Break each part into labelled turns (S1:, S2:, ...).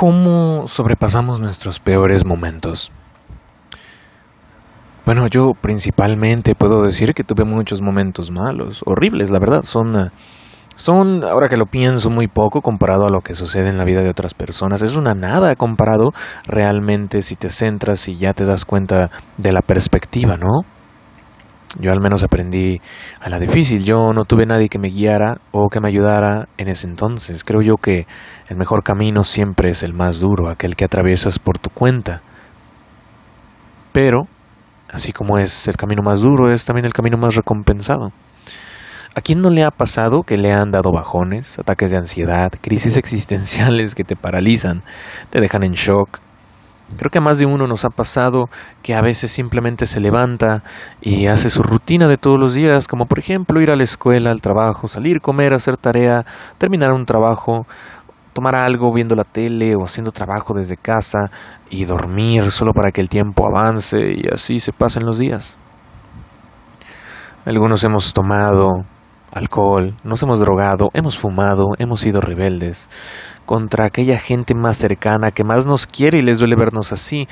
S1: ¿Cómo sobrepasamos nuestros peores momentos? Bueno, yo principalmente puedo decir que tuve muchos momentos malos, horribles, la verdad. Son, eh, son, ahora que lo pienso, muy poco comparado a lo que sucede en la vida de otras personas. Es una nada comparado realmente si te centras y ya te das cuenta de la perspectiva, ¿no? Yo al menos aprendí a la difícil. Yo no tuve nadie que me guiara o que me ayudara en ese entonces. Creo yo que el mejor camino siempre es el más duro, aquel que atraviesas por tu cuenta. Pero, así como es el camino más duro, es también el camino más recompensado. ¿A quién no le ha pasado que le han dado bajones, ataques de ansiedad, crisis existenciales que te paralizan, te dejan en shock, Creo que a más de uno nos ha pasado que a veces simplemente se levanta y hace su rutina de todos los días, como por ejemplo ir a la escuela, al trabajo, salir, comer, hacer tarea, terminar un trabajo, tomar algo viendo la tele o haciendo trabajo desde casa y dormir solo para que el tiempo avance y así se pasen los días. Algunos hemos tomado alcohol, nos hemos drogado, hemos fumado, hemos sido rebeldes contra aquella gente más cercana que más nos quiere y les duele vernos así,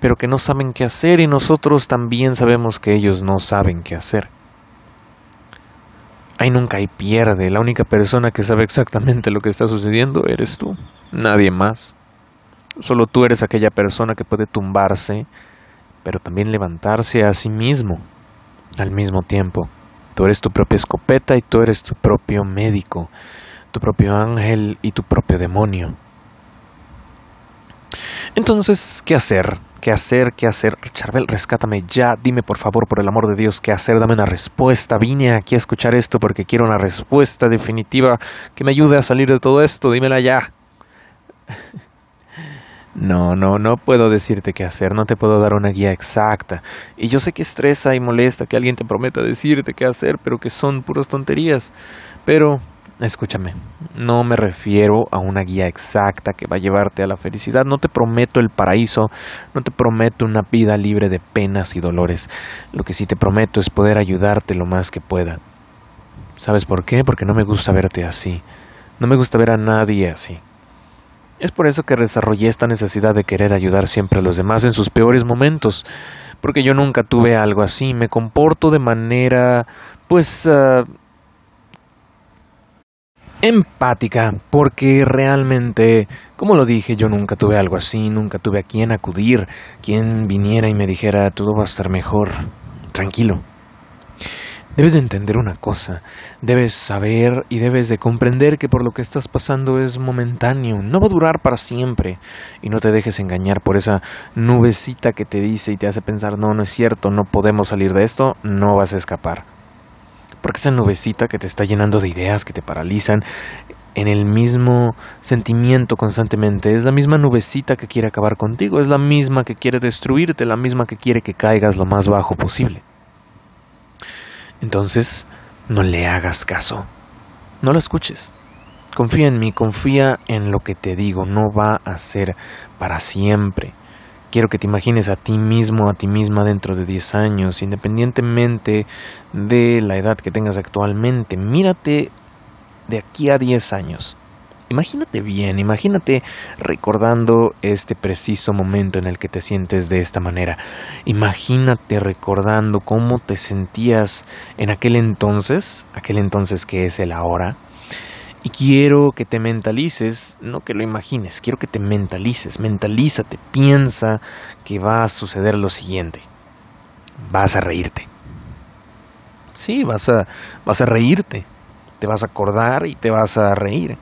S1: pero que no saben qué hacer y nosotros también sabemos que ellos no saben qué hacer. Ahí nunca hay pierde, la única persona que sabe exactamente lo que está sucediendo eres tú, nadie más. Solo tú eres aquella persona que puede tumbarse, pero también levantarse a sí mismo al mismo tiempo. Tú eres tu propia escopeta y tú eres tu propio médico, tu propio ángel y tu propio demonio. Entonces, ¿qué hacer? ¿Qué hacer? ¿Qué hacer? Charbel, rescátame ya. Dime por favor, por el amor de Dios, ¿qué hacer? Dame una respuesta. Vine aquí a escuchar esto porque quiero una respuesta definitiva que me ayude a salir de todo esto. Dímela ya. No, no, no puedo decirte qué hacer, no te puedo dar una guía exacta. Y yo sé que estresa y molesta que alguien te prometa decirte qué hacer, pero que son puras tonterías. Pero, escúchame, no me refiero a una guía exacta que va a llevarte a la felicidad. No te prometo el paraíso, no te prometo una vida libre de penas y dolores. Lo que sí te prometo es poder ayudarte lo más que pueda. ¿Sabes por qué? Porque no me gusta verte así. No me gusta ver a nadie así. Es por eso que desarrollé esta necesidad de querer ayudar siempre a los demás en sus peores momentos, porque yo nunca tuve algo así, me comporto de manera, pues, uh, empática, porque realmente, como lo dije, yo nunca tuve algo así, nunca tuve a quien acudir, quien viniera y me dijera, todo va a estar mejor, tranquilo. Debes de entender una cosa, debes saber y debes de comprender que por lo que estás pasando es momentáneo, no va a durar para siempre y no te dejes engañar por esa nubecita que te dice y te hace pensar no, no es cierto, no podemos salir de esto, no vas a escapar. Porque esa nubecita que te está llenando de ideas que te paralizan en el mismo sentimiento constantemente, es la misma nubecita que quiere acabar contigo, es la misma que quiere destruirte, la misma que quiere que caigas lo más bajo posible. Entonces, no le hagas caso. No lo escuches. Confía en mí, confía en lo que te digo. No va a ser para siempre. Quiero que te imagines a ti mismo, a ti misma dentro de 10 años, independientemente de la edad que tengas actualmente. Mírate de aquí a 10 años. Imagínate bien, imagínate recordando este preciso momento en el que te sientes de esta manera. Imagínate recordando cómo te sentías en aquel entonces, aquel entonces que es el ahora. Y quiero que te mentalices, no que lo imagines, quiero que te mentalices, mentalízate, piensa que va a suceder lo siguiente. Vas a reírte. Sí, vas a, vas a reírte. Te vas a acordar y te vas a reír.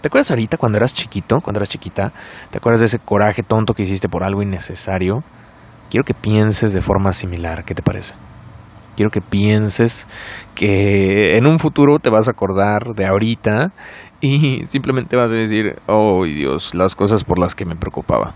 S1: ¿Te acuerdas ahorita cuando eras chiquito, cuando eras chiquita? ¿Te acuerdas de ese coraje tonto que hiciste por algo innecesario? Quiero que pienses de forma similar, ¿qué te parece? Quiero que pienses que en un futuro te vas a acordar de ahorita y simplemente vas a decir, oh Dios, las cosas por las que me preocupaba.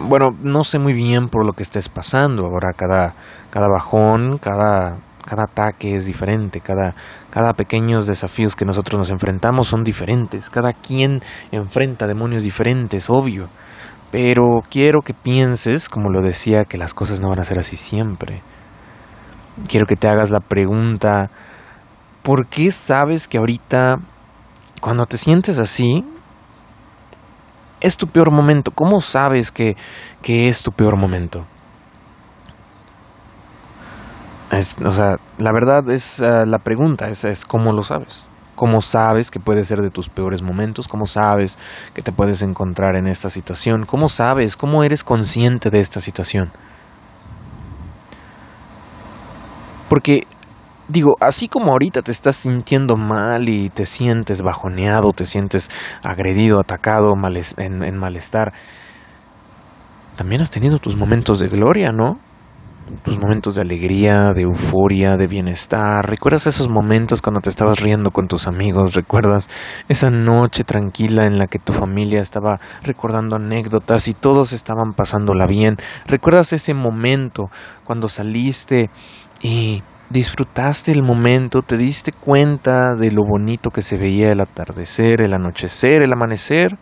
S1: Bueno, no sé muy bien por lo que estés pasando. Ahora cada, cada bajón, cada cada ataque es diferente, cada, cada pequeños desafíos que nosotros nos enfrentamos son diferentes, cada quien enfrenta demonios diferentes, obvio. Pero quiero que pienses, como lo decía, que las cosas no van a ser así siempre. Quiero que te hagas la pregunta, ¿por qué sabes que ahorita cuando te sientes así, es tu peor momento. ¿Cómo sabes que, que es tu peor momento? O sea, la verdad es uh, la pregunta, es, es cómo lo sabes. ¿Cómo sabes que puede ser de tus peores momentos? ¿Cómo sabes que te puedes encontrar en esta situación? ¿Cómo sabes? ¿Cómo eres consciente de esta situación? Porque, digo, así como ahorita te estás sintiendo mal y te sientes bajoneado, te sientes agredido, atacado, en, en malestar, también has tenido tus momentos de gloria, ¿no? Tus momentos de alegría, de euforia, de bienestar. ¿Recuerdas esos momentos cuando te estabas riendo con tus amigos? ¿Recuerdas esa noche tranquila en la que tu familia estaba recordando anécdotas y todos estaban pasándola bien? ¿Recuerdas ese momento cuando saliste y disfrutaste el momento, te diste cuenta de lo bonito que se veía el atardecer, el anochecer, el amanecer?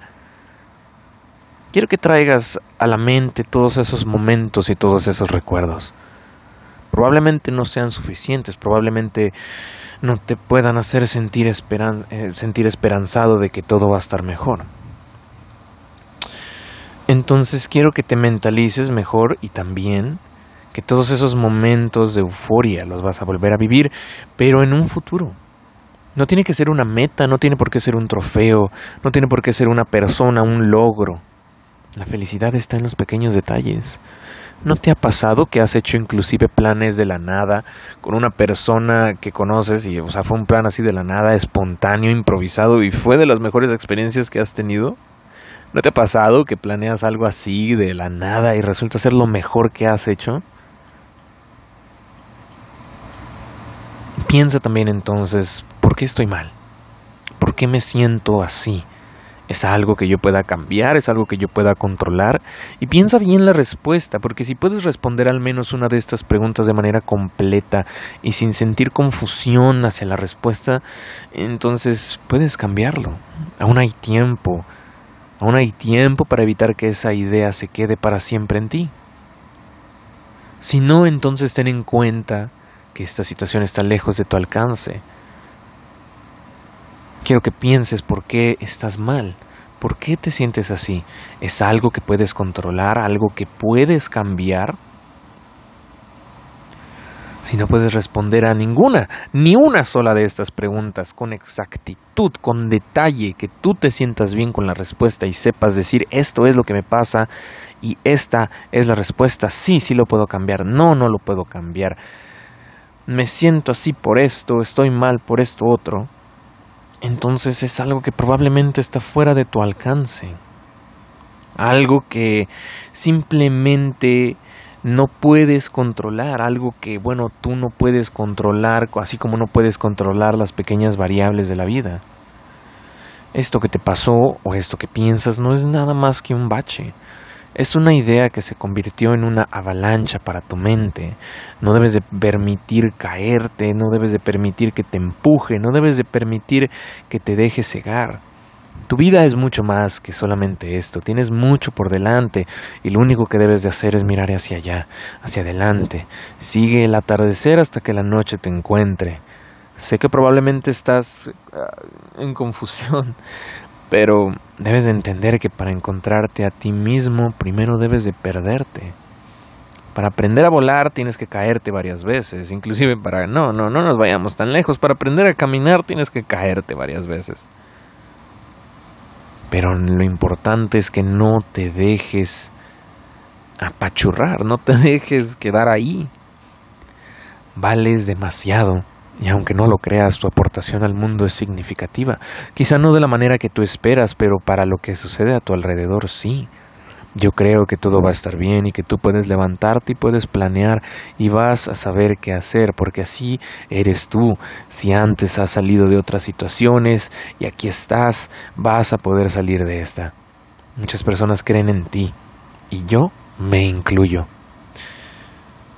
S1: Quiero que traigas a la mente todos esos momentos y todos esos recuerdos. Probablemente no sean suficientes, probablemente no te puedan hacer sentir, eh, sentir esperanzado de que todo va a estar mejor. Entonces quiero que te mentalices mejor y también que todos esos momentos de euforia los vas a volver a vivir, pero en un futuro. No tiene que ser una meta, no tiene por qué ser un trofeo, no tiene por qué ser una persona, un logro. La felicidad está en los pequeños detalles. ¿No te ha pasado que has hecho inclusive planes de la nada con una persona que conoces y, o sea, fue un plan así de la nada, espontáneo, improvisado y fue de las mejores experiencias que has tenido? ¿No te ha pasado que planeas algo así de la nada y resulta ser lo mejor que has hecho? Piensa también entonces, ¿por qué estoy mal? ¿Por qué me siento así? ¿Es algo que yo pueda cambiar? ¿Es algo que yo pueda controlar? Y piensa bien la respuesta, porque si puedes responder al menos una de estas preguntas de manera completa y sin sentir confusión hacia la respuesta, entonces puedes cambiarlo. Aún hay tiempo. Aún hay tiempo para evitar que esa idea se quede para siempre en ti. Si no, entonces ten en cuenta que esta situación está lejos de tu alcance Quiero que pienses por qué estás mal, por qué te sientes así. ¿Es algo que puedes controlar, algo que puedes cambiar? Si no puedes responder a ninguna, ni una sola de estas preguntas con exactitud, con detalle, que tú te sientas bien con la respuesta y sepas decir esto es lo que me pasa y esta es la respuesta, sí, sí lo puedo cambiar, no, no lo puedo cambiar, me siento así por esto, estoy mal por esto otro, entonces es algo que probablemente está fuera de tu alcance. Algo que simplemente no puedes controlar, algo que, bueno, tú no puedes controlar, así como no puedes controlar las pequeñas variables de la vida. Esto que te pasó o esto que piensas no es nada más que un bache, es una idea que se convirtió en una avalancha para tu mente. No debes de permitir caerte, no debes de permitir que te empuje, no debes de permitir que te deje cegar. Tu vida es mucho más que solamente esto, tienes mucho por delante y lo único que debes de hacer es mirar hacia allá, hacia adelante. Sigue el atardecer hasta que la noche te encuentre. Sé que probablemente estás ah, en confusión, pero debes de entender que para encontrarte a ti mismo primero debes de perderte. Para aprender a volar tienes que caerte varias veces, inclusive para no, no, no nos vayamos tan lejos, para aprender a caminar tienes que caerte varias veces. Pero lo importante es que no te dejes apachurrar, no te dejes quedar ahí. Vales demasiado y aunque no lo creas, tu aportación al mundo es significativa. Quizá no de la manera que tú esperas, pero para lo que sucede a tu alrededor sí. Yo creo que todo va a estar bien y que tú puedes levantarte y puedes planear y vas a saber qué hacer, porque así eres tú. Si antes has salido de otras situaciones y aquí estás, vas a poder salir de esta. Muchas personas creen en ti y yo me incluyo.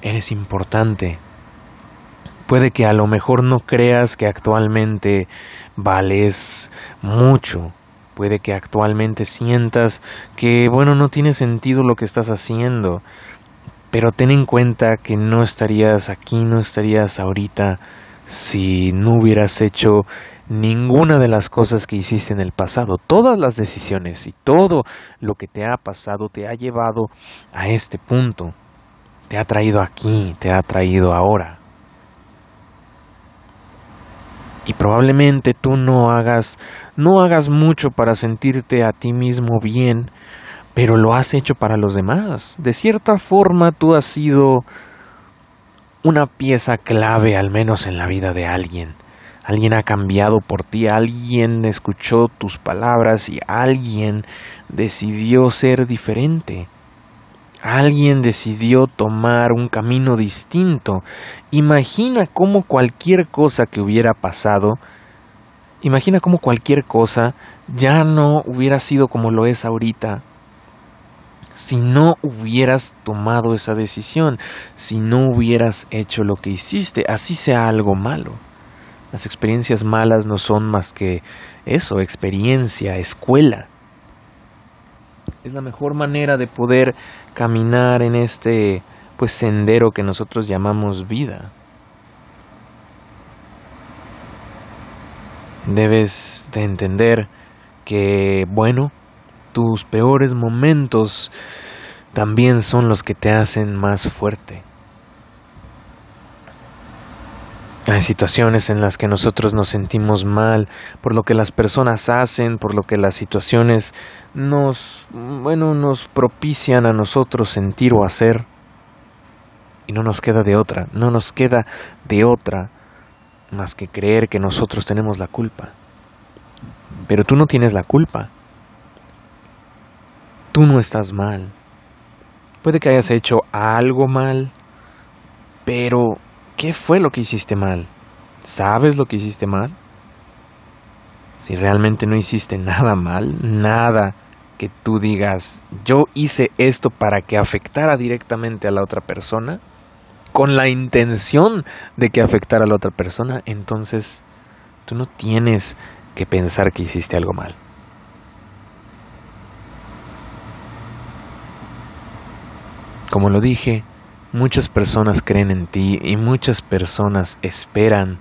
S1: Eres importante, Puede que a lo mejor no creas que actualmente vales mucho. Puede que actualmente sientas que, bueno, no tiene sentido lo que estás haciendo. Pero ten en cuenta que no estarías aquí, no estarías ahorita si no hubieras hecho ninguna de las cosas que hiciste en el pasado. Todas las decisiones y todo lo que te ha pasado te ha llevado a este punto. Te ha traído aquí, te ha traído ahora. Y probablemente tú no hagas no hagas mucho para sentirte a ti mismo bien, pero lo has hecho para los demás. De cierta forma tú has sido una pieza clave al menos en la vida de alguien. Alguien ha cambiado por ti, alguien escuchó tus palabras y alguien decidió ser diferente. Alguien decidió tomar un camino distinto. Imagina cómo cualquier cosa que hubiera pasado, imagina cómo cualquier cosa ya no hubiera sido como lo es ahorita si no hubieras tomado esa decisión, si no hubieras hecho lo que hiciste, así sea algo malo. Las experiencias malas no son más que eso, experiencia, escuela. Es la mejor manera de poder caminar en este pues sendero que nosotros llamamos vida. Debes de entender que, bueno, tus peores momentos también son los que te hacen más fuerte. Hay situaciones en las que nosotros nos sentimos mal por lo que las personas hacen, por lo que las situaciones nos, bueno, nos propician a nosotros sentir o hacer. Y no nos queda de otra, no nos queda de otra más que creer que nosotros tenemos la culpa. Pero tú no tienes la culpa. Tú no estás mal. Puede que hayas hecho algo mal, pero ¿Qué fue lo que hiciste mal? ¿Sabes lo que hiciste mal? Si realmente no hiciste nada mal, nada que tú digas, yo hice esto para que afectara directamente a la otra persona, con la intención de que afectara a la otra persona, entonces tú no tienes que pensar que hiciste algo mal. Como lo dije, Muchas personas creen en ti y muchas personas esperan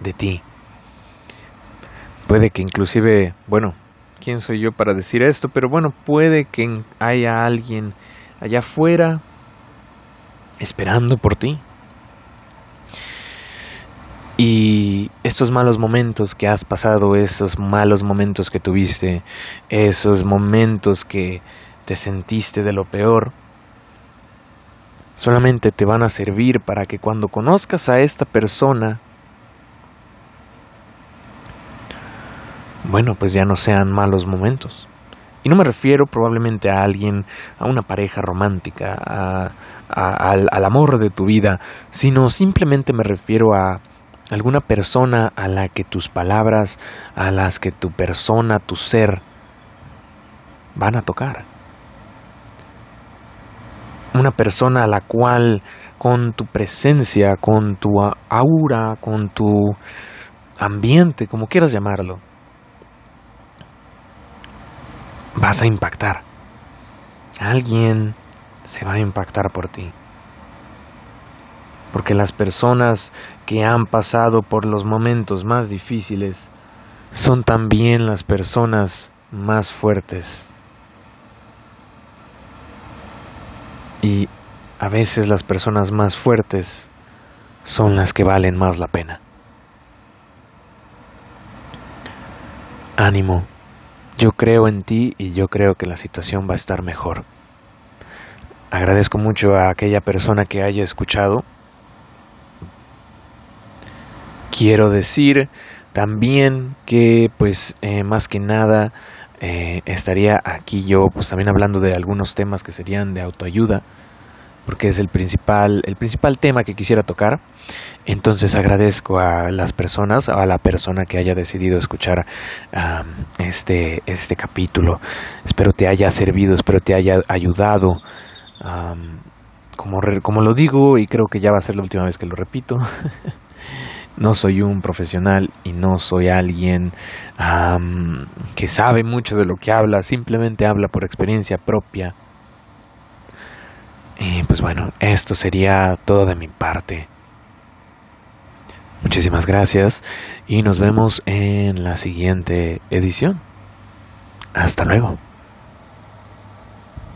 S1: de ti. Puede que inclusive, bueno, ¿quién soy yo para decir esto? Pero bueno, puede que haya alguien allá afuera esperando por ti. Y estos malos momentos que has pasado, esos malos momentos que tuviste, esos momentos que te sentiste de lo peor, solamente te van a servir para que cuando conozcas a esta persona, bueno, pues ya no sean malos momentos. Y no me refiero probablemente a alguien, a una pareja romántica, al, al amor de tu vida, sino simplemente me refiero a alguna persona a la que tus palabras, a las que tu persona, tu ser, van a tocar una persona a la cual con tu presencia, con tu aura, con tu ambiente, como quieras llamarlo, vas a impactar. Alguien se va a impactar por ti. Porque las personas que han pasado por los momentos más difíciles son también las personas más fuertes. Y a veces las personas más fuertes son las que valen más la pena. Ánimo, yo creo en ti y yo creo que la situación va a estar mejor. Agradezco mucho a aquella persona que haya escuchado. Quiero decir también que pues eh, más que nada eh, estaría aquí yo pues también hablando de algunos temas que serían de autoayuda porque es el principal el principal tema que quisiera tocar. Entonces agradezco a las personas a la persona que haya decidido escuchar este este capítulo. Espero te haya servido espero te haya ayudado como como lo digo y creo que ya va a ser la última vez que lo repito no soy un profesional y no soy alguien que sabe mucho de lo que habla, simplemente habla por experiencia propia. Y pues bueno, esto sería todo de mi parte. Muchísimas gracias y nos vemos en la siguiente edición. Hasta luego.